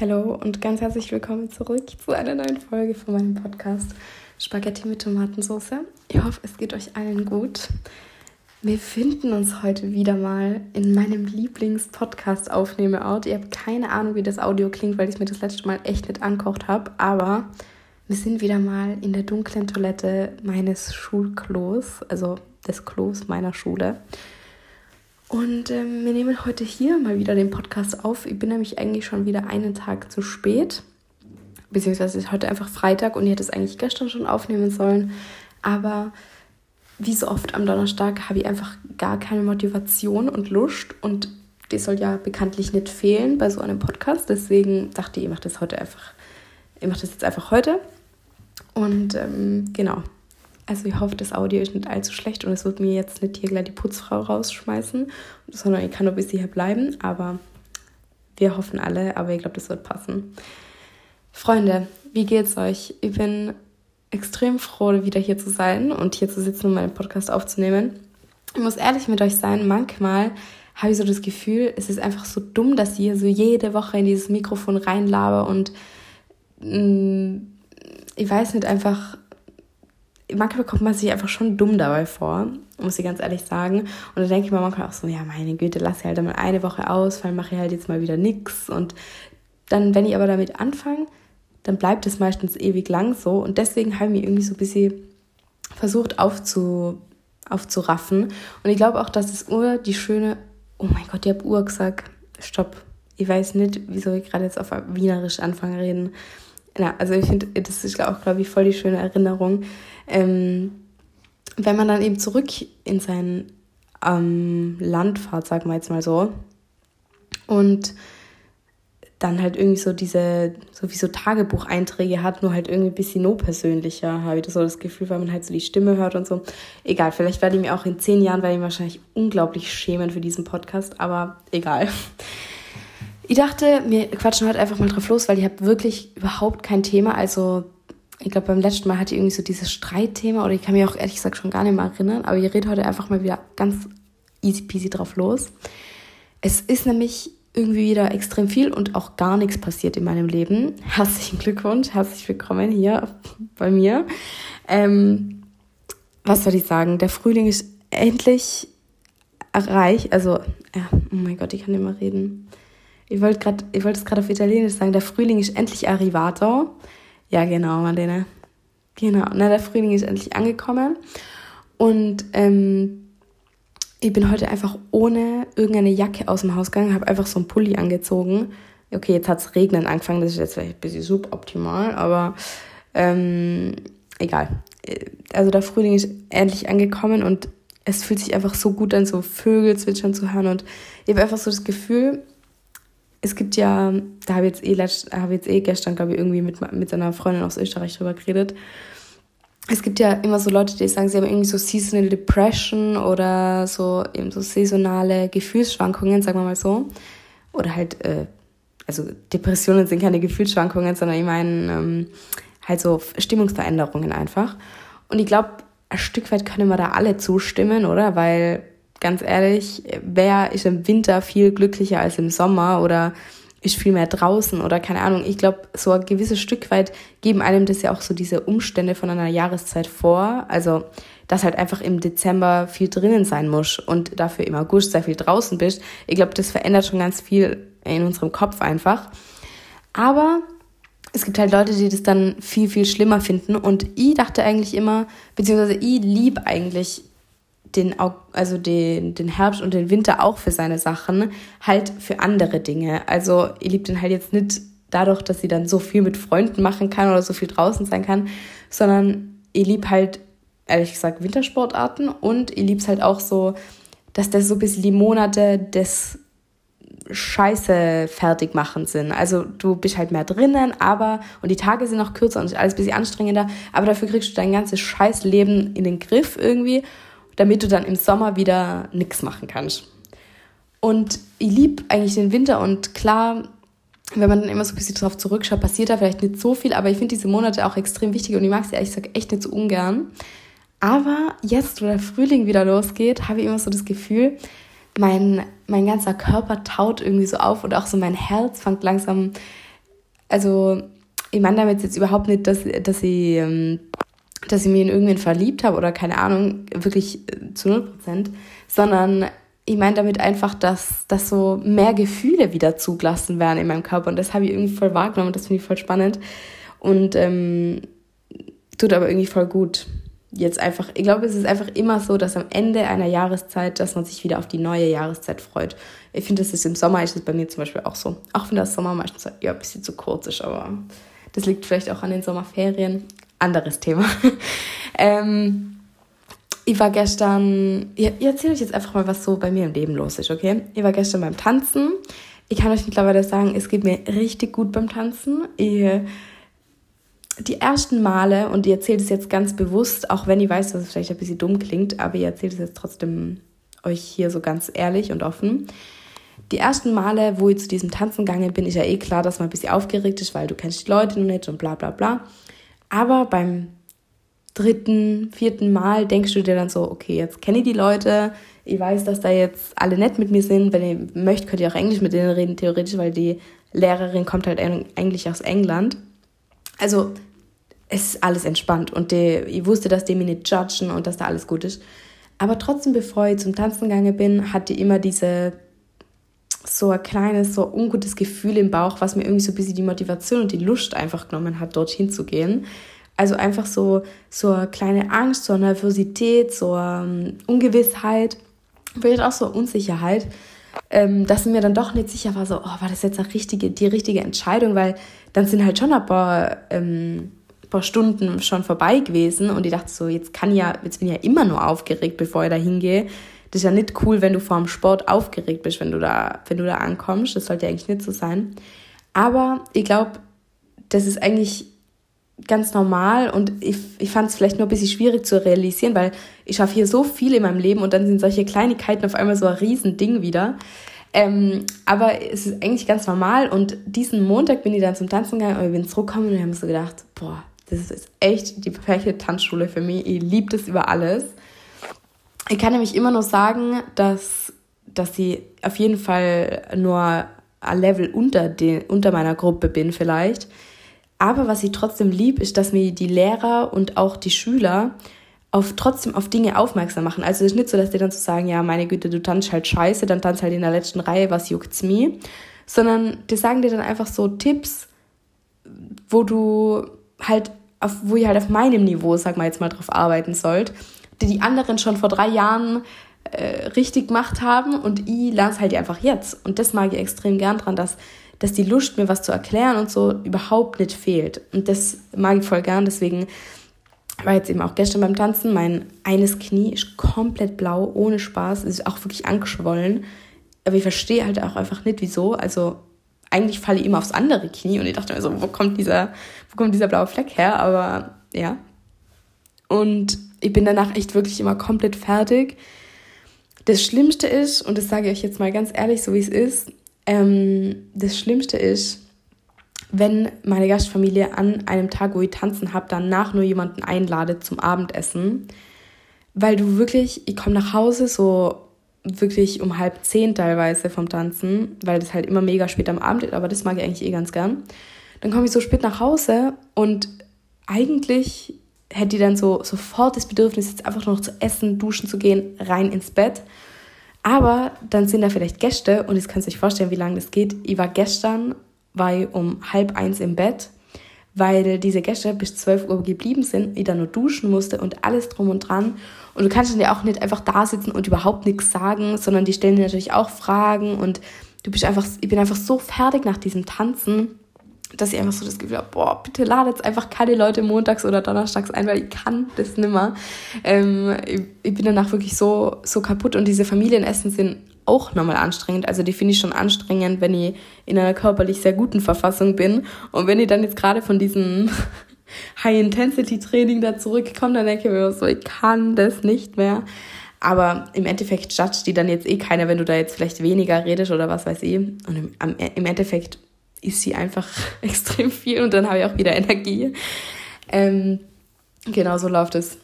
Hallo und ganz herzlich willkommen zurück zu einer neuen Folge von meinem Podcast Spaghetti mit Tomatensauce. Ich hoffe, es geht euch allen gut. Wir finden uns heute wieder mal in meinem Lieblings-Podcast-Aufnehmeort. Ihr habt keine Ahnung, wie das Audio klingt, weil ich mir das letzte Mal echt nicht ankocht habe, aber wir sind wieder mal in der dunklen Toilette meines Schulklos, also des Klos meiner Schule. Und ähm, wir nehmen heute hier mal wieder den Podcast auf. Ich bin nämlich eigentlich schon wieder einen Tag zu spät. Beziehungsweise ist heute einfach Freitag und ich hätte es eigentlich gestern schon aufnehmen sollen. Aber wie so oft am Donnerstag habe ich einfach gar keine Motivation und Lust. Und die soll ja bekanntlich nicht fehlen bei so einem Podcast. Deswegen dachte ich, ich mache das heute einfach. Ich mache das jetzt einfach heute. Und ähm, genau, also ich hoffe, das Audio ist nicht allzu schlecht und es wird mir jetzt nicht hier gleich die Putzfrau rausschmeißen, sondern ich kann noch bis hier bleiben, aber wir hoffen alle, aber ich glaube, das wird passen. Freunde, wie geht's euch? Ich bin extrem froh, wieder hier zu sein und hier zu sitzen und meinen Podcast aufzunehmen. Ich muss ehrlich mit euch sein, manchmal habe ich so das Gefühl, es ist einfach so dumm, dass ich hier so jede Woche in dieses Mikrofon reinlabe und mh, mm, ich weiß nicht, einfach manchmal kommt man sich einfach schon dumm dabei vor, muss ich ganz ehrlich sagen. Und da denke ich mir manchmal auch so, ja, meine Güte, lass ich halt mal eine Woche aus, weil mache ich halt jetzt mal wieder nichts. Und dann, wenn ich aber damit anfange, dann bleibt es meistens ewig lang so. Und deswegen habe ich mich irgendwie so ein bisschen versucht aufzu, aufzuraffen. Und ich glaube auch, dass das Uhr die schöne, oh mein Gott, ich habe Uhr gesagt, stopp. Ich weiß nicht, wieso ich gerade jetzt auf Wienerisch anfange reden. Ja, also ich finde, das ist auch, glaube ich, voll die schöne Erinnerung. Ähm, wenn man dann eben zurück in sein ähm, Land fährt, sagen wir jetzt mal so, und dann halt irgendwie so diese, so wie so Tagebucheinträge hat, nur halt irgendwie ein bisschen no persönlicher, habe ich so das Gefühl, weil man halt so die Stimme hört und so. Egal, vielleicht werde ich mir auch in zehn Jahren, werde ich wahrscheinlich unglaublich schämen für diesen Podcast, aber egal. Ich dachte, wir quatschen heute einfach mal drauf los, weil ich habe wirklich überhaupt kein Thema, also ich glaube, beim letzten Mal hatte ich irgendwie so dieses Streitthema oder ich kann mich auch ehrlich gesagt schon gar nicht mehr erinnern, aber ich rede heute einfach mal wieder ganz easy peasy drauf los. Es ist nämlich irgendwie wieder extrem viel und auch gar nichts passiert in meinem Leben. Herzlichen Glückwunsch, herzlich willkommen hier bei mir. Ähm, was soll ich sagen? Der Frühling ist endlich erreicht. Also, ja, oh mein Gott, ich kann nicht mehr reden. Ich wollte gerade, ich wollte es gerade auf Italienisch sagen. Der Frühling ist endlich arrivato. Ja, genau, Marlene. Genau. Na, der Frühling ist endlich angekommen. Und ähm, ich bin heute einfach ohne irgendeine Jacke aus dem Haus gegangen, habe einfach so einen Pulli angezogen. Okay, jetzt hat es regnen angefangen, das ist jetzt vielleicht ein bisschen suboptimal, aber ähm, egal. Also der Frühling ist endlich angekommen und es fühlt sich einfach so gut an, so Vögel zwitschern zu hören. Und ich habe einfach so das Gefühl, es gibt ja, da habe ich jetzt eh, letzt, hab jetzt eh gestern, glaube ich, irgendwie mit, mit seiner Freundin aus Österreich drüber geredet. Es gibt ja immer so Leute, die sagen, sie haben irgendwie so Seasonal Depression oder so eben so saisonale Gefühlsschwankungen, sagen wir mal so. Oder halt, äh, also Depressionen sind keine Gefühlsschwankungen, sondern ich meine ähm, halt so Stimmungsveränderungen einfach. Und ich glaube, ein Stück weit können wir da alle zustimmen, oder? Weil ganz ehrlich, wer ist im Winter viel glücklicher als im Sommer oder ist viel mehr draußen oder keine Ahnung. Ich glaube, so ein gewisses Stück weit geben einem das ja auch so diese Umstände von einer Jahreszeit vor. Also, dass halt einfach im Dezember viel drinnen sein muss und dafür im August sehr viel draußen bist. Ich glaube, das verändert schon ganz viel in unserem Kopf einfach. Aber es gibt halt Leute, die das dann viel, viel schlimmer finden. Und ich dachte eigentlich immer, beziehungsweise ich liebe eigentlich den, also den, den Herbst und den Winter auch für seine Sachen, halt für andere Dinge. Also ihr liebt ihn halt jetzt nicht dadurch, dass sie dann so viel mit Freunden machen kann oder so viel draußen sein kann, sondern ihr liebt halt, ehrlich gesagt, Wintersportarten und ihr liebt halt auch so, dass das so ein bisschen die Monate des Scheiße fertig machen sind. Also du bist halt mehr drinnen, aber und die Tage sind noch kürzer und alles ein bisschen anstrengender, aber dafür kriegst du dein ganzes Scheißleben in den Griff irgendwie damit du dann im Sommer wieder nichts machen kannst. Und ich liebe eigentlich den Winter und klar, wenn man dann immer so ein bisschen drauf zurückschaut, passiert da vielleicht nicht so viel, aber ich finde diese Monate auch extrem wichtig und ich mag sie ehrlich gesagt echt nicht so ungern. Aber jetzt, wo der Frühling wieder losgeht, habe ich immer so das Gefühl, mein, mein ganzer Körper taut irgendwie so auf und auch so mein Herz fängt langsam Also, ich meine damit jetzt überhaupt nicht, dass, dass ich, ähm, dass ich mich in irgendwen verliebt habe oder keine Ahnung, wirklich äh, zu 0 Prozent, sondern ich meine damit einfach, dass, dass so mehr Gefühle wieder zugelassen werden in meinem Körper. Und das habe ich irgendwie voll wahrgenommen. Das finde ich voll spannend. Und ähm, tut aber irgendwie voll gut. Jetzt einfach, ich glaube, es ist einfach immer so, dass am Ende einer Jahreszeit, dass man sich wieder auf die neue Jahreszeit freut. Ich finde, das ist im Sommer, ist es bei mir zum Beispiel auch so. Auch wenn das Sommer meistens ja, ein bisschen zu kurz ist, aber das liegt vielleicht auch an den Sommerferien. Anderes Thema. ähm, ich war gestern, ich, ich erzähle euch jetzt einfach mal, was so bei mir im Leben los ist, okay? Ich war gestern beim Tanzen. Ich kann euch mittlerweile sagen, es geht mir richtig gut beim Tanzen. Ich, die ersten Male, und ich erzähle es jetzt ganz bewusst, auch wenn ich weiß, dass es vielleicht ein bisschen dumm klingt, aber ich erzähle es jetzt trotzdem euch hier so ganz ehrlich und offen. Die ersten Male, wo ich zu diesem Tanzen gegangen bin, ist ja eh klar, dass man ein bisschen aufgeregt ist, weil du kennst die Leute noch nicht und bla bla bla. Aber beim dritten, vierten Mal denkst du dir dann so, okay, jetzt kenne ich die Leute, ich weiß, dass da jetzt alle nett mit mir sind. Wenn ihr möchtet, könnt ihr auch Englisch mit denen reden, theoretisch, weil die Lehrerin kommt halt eigentlich aus England. Also es ist alles entspannt und die, ich wusste, dass die mich nicht judgen und dass da alles gut ist. Aber trotzdem, bevor ich zum Tanzen gegangen bin, hatte ich immer diese so ein kleines, so ungutes Gefühl im Bauch, was mir irgendwie so ein bisschen die Motivation und die Lust einfach genommen hat, dorthin zu gehen. Also einfach so, so eine kleine Angst, so eine Nervosität, so eine ähm, Ungewissheit, vielleicht auch so eine Unsicherheit, ähm, dass mir dann doch nicht sicher war, so, oh, war das jetzt richtige, die richtige Entscheidung, weil dann sind halt schon ein paar, ähm, paar Stunden schon vorbei gewesen und ich dachte so, jetzt kann ja, jetzt bin ich ja immer nur aufgeregt, bevor ich da hingehe. Das ist ja nicht cool, wenn du vor dem Sport aufgeregt bist, wenn du da, wenn du da ankommst. Das sollte eigentlich nicht so sein. Aber ich glaube, das ist eigentlich ganz normal und ich, ich fand es vielleicht nur ein bisschen schwierig zu realisieren, weil ich schaffe hier so viel in meinem Leben und dann sind solche Kleinigkeiten auf einmal so ein Riesending wieder. Ähm, aber es ist eigentlich ganz normal und diesen Montag bin ich dann zum Tanzen gegangen und ich bin zurückgekommen und ich habe mir so gedacht, boah, das ist echt die perfekte Tanzschule für mich. Ich liebe das über alles. Ich kann nämlich immer nur sagen, dass, dass sie auf jeden Fall nur ein Level unter, den, unter meiner Gruppe bin vielleicht aber was ich trotzdem lieb, ist, dass mir die Lehrer und auch die Schüler auf trotzdem auf Dinge aufmerksam machen. Also es ist nicht so, dass die dann so sagen, ja, meine Güte, du tanzt halt scheiße, dann tanzt halt in der letzten Reihe, was juckt's mir? Sondern die sagen dir dann einfach so Tipps, wo du halt auf, wo ihr halt auf meinem Niveau, sag mal jetzt mal, drauf arbeiten sollt, die die anderen schon vor drei Jahren äh, richtig gemacht haben und ich lerne es halt einfach jetzt. Und das mag ich extrem gern dran, dass dass die Lust, mir was zu erklären und so überhaupt nicht fehlt. Und das mag ich voll gern. Deswegen war jetzt eben auch gestern beim Tanzen. Mein eines Knie ist komplett blau, ohne Spaß. Ist auch wirklich angeschwollen. Aber ich verstehe halt auch einfach nicht, wieso. Also eigentlich falle ich immer aufs andere Knie und ich dachte mir so, wo kommt dieser, wo kommt dieser blaue Fleck her? Aber ja. Und ich bin danach echt wirklich immer komplett fertig. Das Schlimmste ist, und das sage ich euch jetzt mal ganz ehrlich, so wie es ist, ähm, das Schlimmste ist, wenn meine Gastfamilie an einem Tag, wo ich tanzen habe, danach nur jemanden einladet zum Abendessen. Weil du wirklich, ich komme nach Hause so wirklich um halb zehn teilweise vom Tanzen, weil das halt immer mega spät am Abend ist, aber das mag ich eigentlich eh ganz gern. Dann komme ich so spät nach Hause und eigentlich hätte ich dann so sofort das Bedürfnis, jetzt einfach noch zu essen, duschen zu gehen, rein ins Bett. Aber dann sind da vielleicht Gäste und jetzt kannst du euch vorstellen, wie lange das geht. Ich war gestern, war ich um halb eins im Bett, weil diese Gäste bis 12 Uhr geblieben sind, ich dann nur duschen musste und alles drum und dran. Und du kannst dann ja auch nicht einfach da sitzen und überhaupt nichts sagen, sondern die stellen dir natürlich auch Fragen und du bist einfach, ich bin einfach so fertig nach diesem Tanzen dass ich einfach so das Gefühl habe, boah, bitte ladet einfach keine Leute montags oder donnerstags ein, weil ich kann das nimmer. Ähm, ich, ich, bin danach wirklich so, so kaputt und diese Familienessen sind auch nochmal anstrengend. Also die finde ich schon anstrengend, wenn ich in einer körperlich sehr guten Verfassung bin. Und wenn ich dann jetzt gerade von diesem High-Intensity-Training da zurückkomme, dann denke ich mir so, ich kann das nicht mehr. Aber im Endeffekt judgt die dann jetzt eh keiner, wenn du da jetzt vielleicht weniger redest oder was weiß ich. Und im, im Endeffekt ist sie einfach extrem viel und dann habe ich auch wieder Energie. Ähm, genau so läuft es.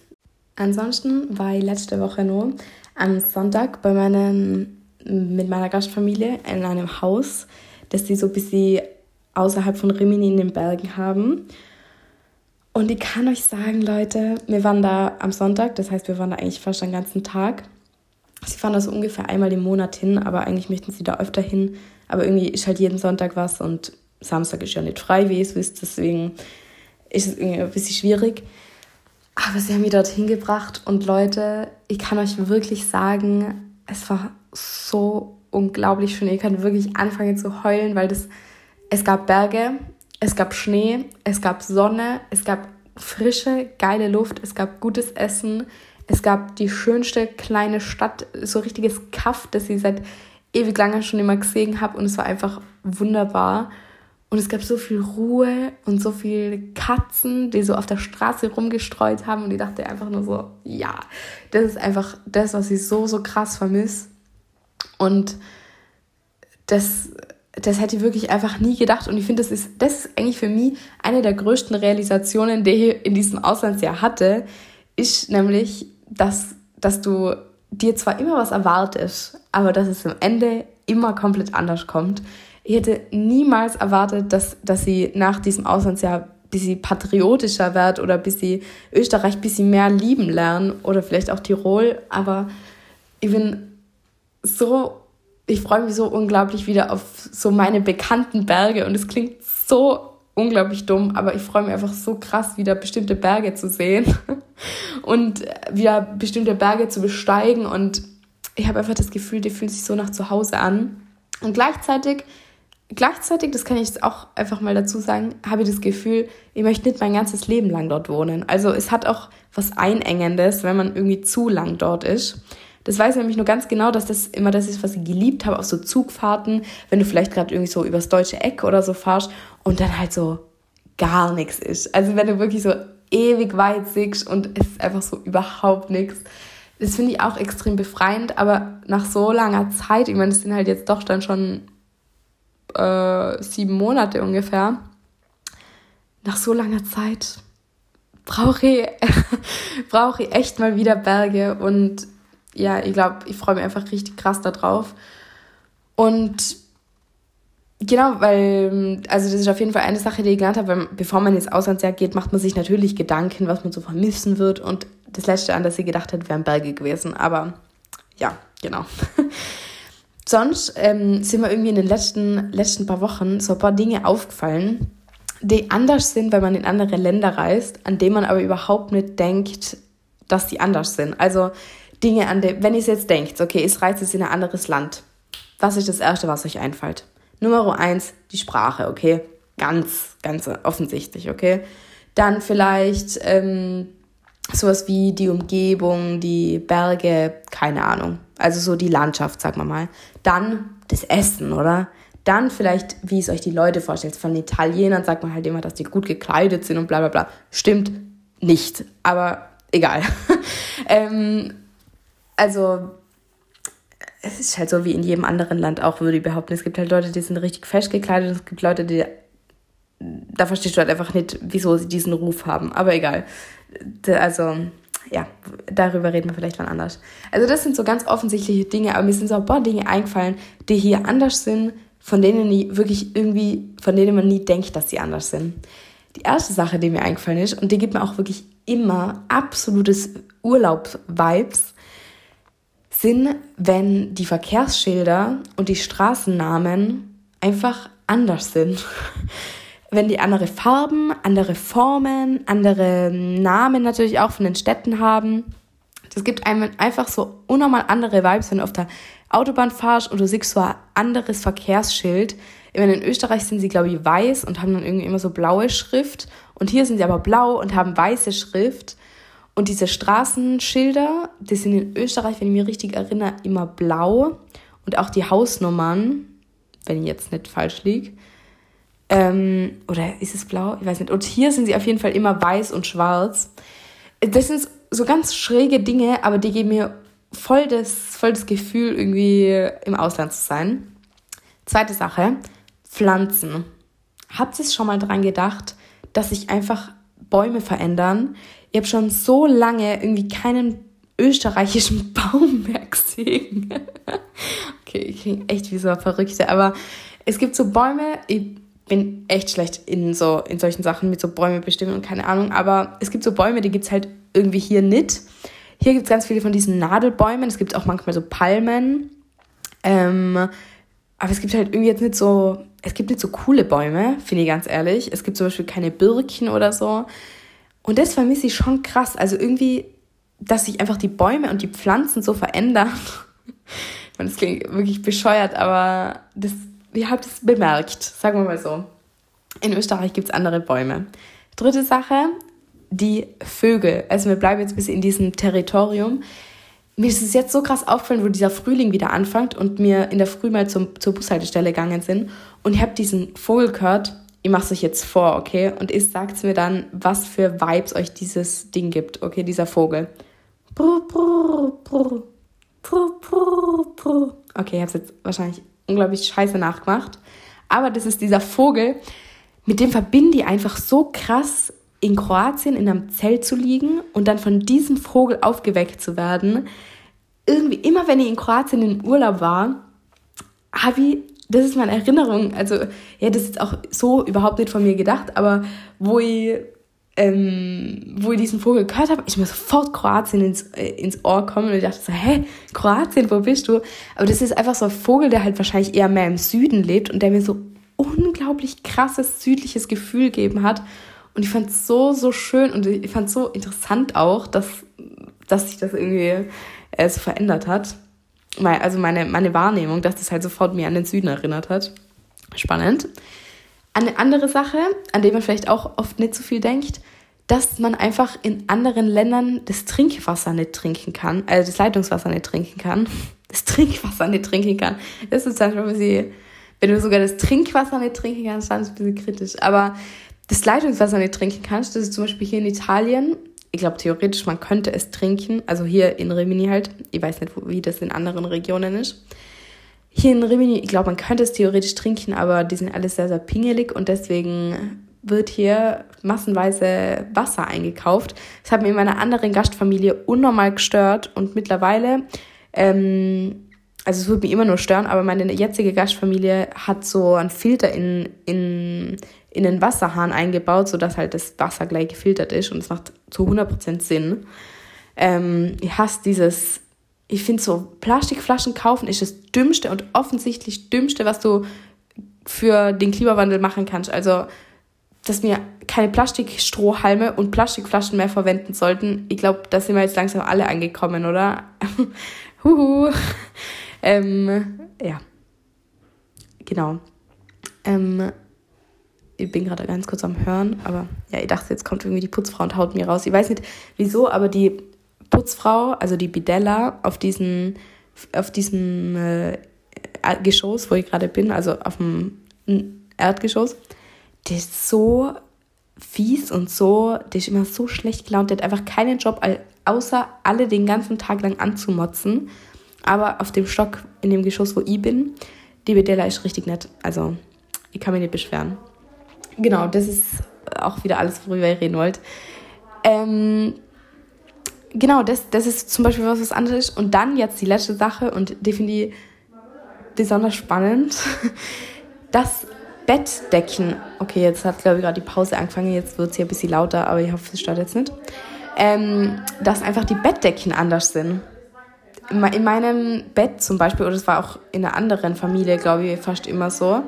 Ansonsten war ich letzte Woche nur am Sonntag bei meinem, mit meiner Gastfamilie in einem Haus, das sie so ein bisschen außerhalb von Rimini in den Bergen haben. Und ich kann euch sagen, Leute, wir waren da am Sonntag, das heißt, wir waren da eigentlich fast den ganzen Tag. Sie fahren da so ungefähr einmal im Monat hin, aber eigentlich möchten sie da öfter hin. Aber irgendwie ist halt jeden Sonntag was und Samstag ist ja nicht frei, wie es wisst, deswegen ist es irgendwie ein bisschen schwierig. Aber sie haben mich dorthin gebracht und Leute, ich kann euch wirklich sagen, es war so unglaublich schön. Ihr könnt wirklich anfangen zu heulen, weil das, es gab Berge, es gab Schnee, es gab Sonne, es gab frische, geile Luft, es gab gutes Essen, es gab die schönste kleine Stadt, so richtiges Kaff, das ich seit ewig lange schon immer gesehen habe und es war einfach wunderbar. Und es gab so viel Ruhe und so viele Katzen, die so auf der Straße rumgestreut haben. Und ich dachte einfach nur so, ja, das ist einfach das, was ich so, so krass vermisse. Und das, das hätte ich wirklich einfach nie gedacht. Und ich finde, das ist, das ist eigentlich für mich eine der größten Realisationen, die ich in diesem Auslandsjahr hatte, ist nämlich, dass, dass du dir zwar immer was erwartest, aber dass es am Ende immer komplett anders kommt. Ich hätte niemals erwartet, dass, dass sie nach diesem Auslandsjahr ein bisschen patriotischer wird oder bis sie Österreich ein bisschen mehr lieben lernen oder vielleicht auch Tirol. Aber ich bin so, ich freue mich so unglaublich wieder auf so meine bekannten Berge und es klingt so unglaublich dumm, aber ich freue mich einfach so krass, wieder bestimmte Berge zu sehen und wieder bestimmte Berge zu besteigen und ich habe einfach das Gefühl, die fühlt sich so nach zu Hause an. Und gleichzeitig, gleichzeitig, das kann ich jetzt auch einfach mal dazu sagen, habe ich das Gefühl, ich möchte nicht mein ganzes Leben lang dort wohnen. Also es hat auch was Einengendes, wenn man irgendwie zu lang dort ist. Das weiß ich nämlich nur ganz genau, dass das immer das ist, was ich geliebt habe, auf so Zugfahrten, wenn du vielleicht gerade irgendwie so übers deutsche Eck oder so fahrst und dann halt so gar nichts ist. Also wenn du wirklich so ewig weit siehst und es ist einfach so überhaupt nichts. Das finde ich auch extrem befreiend, aber nach so langer Zeit, ich meine, das sind halt jetzt doch dann schon äh, sieben Monate ungefähr, nach so langer Zeit brauche ich, brauch ich echt mal wieder Berge und ja, ich glaube, ich freue mich einfach richtig krass darauf. Und genau, weil, also das ist auf jeden Fall eine Sache, die ich gelernt habe, weil bevor man ins Auslandsjahr geht, macht man sich natürlich Gedanken, was man so vermissen wird. Und das letzte, an das ich gedacht hätte, wären Berge gewesen. Aber ja, genau. Sonst ähm, sind mir irgendwie in den letzten, letzten paar Wochen so ein paar Dinge aufgefallen, die anders sind, wenn man in andere Länder reist, an denen man aber überhaupt nicht denkt, dass die anders sind. Also Dinge, an denen, wenn ihr jetzt denkt, okay, ich reise jetzt in ein anderes Land, was ist das Erste, was euch einfällt? Nummer eins, die Sprache, okay? Ganz, ganz offensichtlich, okay? Dann vielleicht ähm, sowas wie die Umgebung, die Berge, keine Ahnung. Also so die Landschaft, sagen wir mal. Dann das Essen, oder? Dann vielleicht, wie es euch die Leute vorstellt. Von Italienern sagt man halt immer, dass die gut gekleidet sind und bla bla bla. Stimmt nicht, aber egal. ähm, also es ist halt so wie in jedem anderen Land auch, würde ich behaupten. Es gibt halt Leute, die sind richtig fest gekleidet. Es gibt Leute, die. Da verstehst du halt einfach nicht, wieso sie diesen Ruf haben. Aber egal. Also, ja, darüber reden wir vielleicht wann anders. Also, das sind so ganz offensichtliche Dinge, aber mir sind so ein paar Dinge eingefallen, die hier anders sind, von denen ich wirklich irgendwie, von denen man nie denkt, dass sie anders sind. Die erste Sache, die mir eingefallen ist, und die gibt mir auch wirklich immer absolutes Urlaub-Vibes, sind, wenn die Verkehrsschilder und die Straßennamen einfach anders sind. wenn die andere Farben, andere Formen, andere Namen natürlich auch von den Städten haben. Das gibt einem einfach so unnormal andere Vibes, wenn du auf der Autobahn fahrst und du siehst so ein anderes Verkehrsschild. in Österreich sind sie, glaube ich, weiß und haben dann irgendwie immer so blaue Schrift. Und hier sind sie aber blau und haben weiße Schrift. Und diese Straßenschilder, die sind in Österreich, wenn ich mich richtig erinnere, immer blau. Und auch die Hausnummern, wenn ich jetzt nicht falsch liege. Ähm, oder ist es blau? Ich weiß nicht. Und hier sind sie auf jeden Fall immer weiß und schwarz. Das sind so ganz schräge Dinge, aber die geben mir voll das, voll das Gefühl, irgendwie im Ausland zu sein. Zweite Sache, Pflanzen. Habt ihr schon mal dran gedacht, dass sich einfach Bäume verändern? ich habe schon so lange irgendwie keinen österreichischen Baum mehr gesehen. okay, ich klinge echt wie so Verrückte, aber es gibt so Bäume, ich bin echt schlecht in so in solchen Sachen mit so Bäume bestimmen und keine Ahnung. Aber es gibt so Bäume, die gibt es halt irgendwie hier nicht. Hier gibt es ganz viele von diesen Nadelbäumen. Es gibt auch manchmal so Palmen. Ähm, aber es gibt halt irgendwie jetzt nicht so, es gibt nicht so coole Bäume, finde ich ganz ehrlich. Es gibt zum Beispiel keine Birken oder so. Und das vermisse ich schon krass. Also irgendwie, dass sich einfach die Bäume und die Pflanzen so verändern. das klingt wirklich bescheuert, aber das, ich habe das bemerkt, sagen wir mal so. In Österreich gibt es andere Bäume. Dritte Sache, die Vögel. Also wir bleiben jetzt ein bisschen in diesem Territorium. Mir ist es jetzt so krass aufgefallen, wo dieser Frühling wieder anfängt und wir in der Früh mal zum, zur Bushaltestelle gegangen sind und ich habe diesen Vogel gehört. Ich mache es euch jetzt vor, okay? Und ihr sagt mir dann, was für Vibes euch dieses Ding gibt, okay? Dieser Vogel. Brr, brr, brr. Okay, ich habe es jetzt wahrscheinlich unglaublich scheiße nachgemacht. Aber das ist dieser Vogel, mit dem verbinde ich einfach so krass in Kroatien in einem Zelt zu liegen und dann von diesem Vogel aufgeweckt zu werden. Irgendwie, immer wenn ich in Kroatien in Urlaub war, habe ich, das ist meine Erinnerung, also ja, das ist auch so überhaupt nicht von mir gedacht, aber wo ich, ähm, wo ich diesen Vogel gehört habe, ich mir sofort Kroatien ins, äh, ins Ohr kommen und ich dachte so, hä, Kroatien, wo bist du? Aber das ist einfach so ein Vogel, der halt wahrscheinlich eher mehr im Süden lebt und der mir so unglaublich krasses südliches Gefühl gegeben hat. Und ich fand es so, so schön und ich fand es so interessant auch, dass, dass sich das irgendwie äh, so verändert hat. Also meine, meine Wahrnehmung, dass das halt sofort mir an den Süden erinnert hat. Spannend. Eine andere Sache, an die man vielleicht auch oft nicht so viel denkt, dass man einfach in anderen Ländern das Trinkwasser nicht trinken kann, also das Leitungswasser nicht trinken kann, das Trinkwasser nicht trinken kann. Das ist dann schon ein bisschen, wenn du sogar das Trinkwasser nicht trinken kannst, dann ist es ein bisschen kritisch. Aber das Leitungswasser nicht trinken kannst, das ist zum Beispiel hier in Italien. Ich glaube, theoretisch, man könnte es trinken. Also hier in Rimini halt. Ich weiß nicht, wie das in anderen Regionen ist. Hier in Rimini, ich glaube, man könnte es theoretisch trinken, aber die sind alles sehr, sehr pingelig und deswegen wird hier massenweise Wasser eingekauft. Das hat mir in meiner anderen Gastfamilie unnormal gestört und mittlerweile, ähm, also es wird mich immer nur stören, aber meine jetzige Gastfamilie hat so einen Filter in, in in den Wasserhahn eingebaut, sodass halt das Wasser gleich gefiltert ist und es macht zu 100% Sinn. Ähm, ich hasse dieses, ich finde so, Plastikflaschen kaufen ist das dümmste und offensichtlich dümmste, was du für den Klimawandel machen kannst. Also, dass wir keine Plastikstrohhalme und Plastikflaschen mehr verwenden sollten. Ich glaube, da sind wir jetzt langsam alle angekommen, oder? Huhu. ähm, ja. Genau. Ähm, ich bin gerade ganz kurz am Hören, aber ja, ich dachte, jetzt kommt irgendwie die Putzfrau und haut mir raus. Ich weiß nicht wieso, aber die Putzfrau, also die Bidella, auf diesem, auf diesem äh, Geschoss, wo ich gerade bin, also auf dem Erdgeschoss, der ist so fies und so, der ist immer so schlecht gelaunt, der hat einfach keinen Job, außer alle den ganzen Tag lang anzumotzen. Aber auf dem Stock, in dem Geschoss, wo ich bin, die Bidella ist richtig nett. Also, ich kann mich nicht beschweren genau, das ist auch wieder alles, worüber ich reden wollte. Ähm, genau, das, das ist zum Beispiel was, was anderes. Und dann jetzt die letzte Sache und ich besonders spannend. Das Bettdecken. Okay, jetzt hat, glaube ich, gerade die Pause angefangen. Jetzt wird es hier ein bisschen lauter, aber ich hoffe, es stört jetzt nicht. Ähm, dass einfach die Bettdecken anders sind. In meinem Bett zum Beispiel, oder es war auch in einer anderen Familie, glaube ich, fast immer so,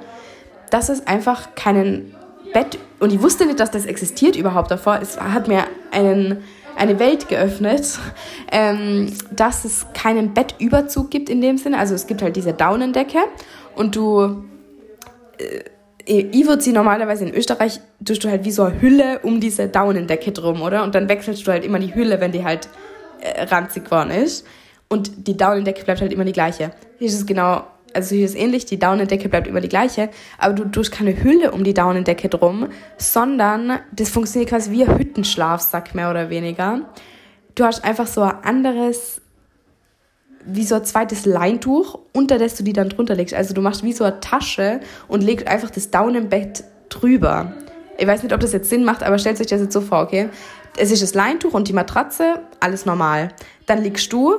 dass es einfach keinen Bett, und ich wusste nicht, dass das existiert überhaupt davor, es hat mir einen, eine Welt geöffnet, ähm, dass es keinen Bettüberzug gibt in dem Sinne. Also es gibt halt diese Daunendecke und du, äh, ich würde sie normalerweise in Österreich, tust du halt wie so eine Hülle um diese Daunendecke drum, oder? Und dann wechselst du halt immer die Hülle, wenn die halt äh, ranzig geworden ist. Und die Daunendecke bleibt halt immer die gleiche. Hier ist es genau also hier ist ähnlich, die Daunendecke bleibt immer die gleiche, aber du tust keine Hülle um die Daunendecke drum, sondern das funktioniert quasi wie ein Hüttenschlafsack mehr oder weniger. Du hast einfach so ein anderes, wie so ein zweites Leintuch, unter das du die dann drunter legst. Also du machst wie so eine Tasche und legst einfach das Daunenbett drüber. Ich weiß nicht, ob das jetzt Sinn macht, aber stellt euch das jetzt so vor, okay? Es ist das Leintuch und die Matratze, alles normal. Dann liegst du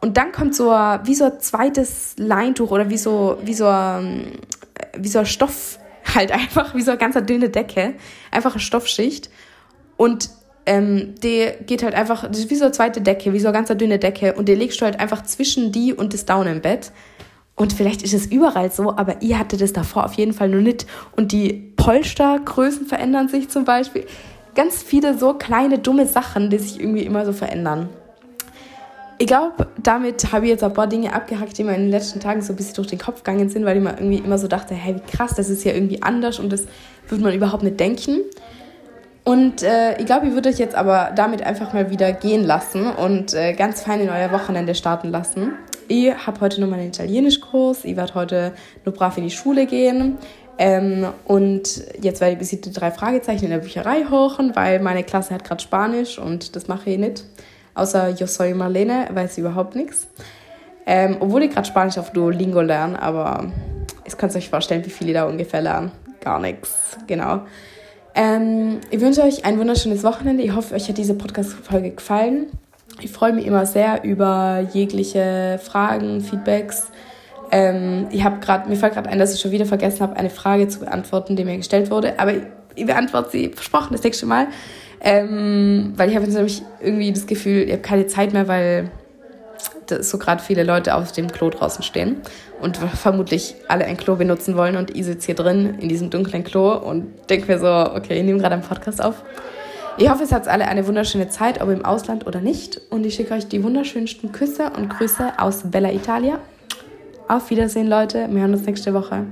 und dann kommt so ein, wie so ein zweites Leintuch oder wie so, wie so, ein, wie so ein Stoff, halt einfach wie so eine ganz dünne Decke, einfach eine Stoffschicht. Und ähm, die geht halt einfach, das ist wie so eine zweite Decke, wie so eine ganz dünne Decke. Und die legst du halt einfach zwischen die und das Down im Bett. Und vielleicht ist es überall so, aber ihr hattet das davor auf jeden Fall noch nicht. Und die Polstergrößen verändern sich zum Beispiel. Ganz viele so kleine, dumme Sachen, die sich irgendwie immer so verändern. Ich glaube, damit habe ich jetzt ein paar Dinge abgehackt, die mir in den letzten Tagen so ein bisschen durch den Kopf gegangen sind, weil ich mir irgendwie immer so dachte, hey, wie krass, das ist ja irgendwie anders und das würde man überhaupt nicht denken. Und äh, ich glaube, ich würde euch jetzt aber damit einfach mal wieder gehen lassen und äh, ganz fein in euer Wochenende starten lassen. Ich habe heute noch meinen Italienischkurs, ich werde heute nur brav in die Schule gehen. Ähm, und jetzt werde ich bis die drei Fragezeichen in der Bücherei hochen, weil meine Klasse hat gerade Spanisch und das mache ich nicht. Außer Yo soy Marlene, weiß überhaupt nichts. Ähm, obwohl ich gerade Spanisch auf Duolingo lerne, aber ich kann es euch vorstellen, wie viele da ungefähr lernen. Gar nichts, genau. Ähm, ich wünsche euch ein wunderschönes Wochenende. Ich hoffe, euch hat diese Podcast-Folge gefallen. Ich freue mich immer sehr über jegliche Fragen, Feedbacks. Ähm, ich habe gerade, mir fällt gerade ein, dass ich schon wieder vergessen habe, eine Frage zu beantworten, die mir gestellt wurde. Aber ich, ich beantworte sie versprochen das nächste Mal. Ähm, weil ich habe jetzt nämlich irgendwie das Gefühl, ich habe keine Zeit mehr, weil so gerade viele Leute auf dem Klo draußen stehen und vermutlich alle ein Klo benutzen wollen und ich sitze hier drin in diesem dunklen Klo und denke mir so, okay, ich nehme gerade einen Podcast auf. Ich hoffe, es hat alle eine wunderschöne Zeit, ob im Ausland oder nicht. Und ich schicke euch die wunderschönsten Küsse und Grüße aus Bella Italia. Auf Wiedersehen, Leute. Wir hören uns nächste Woche.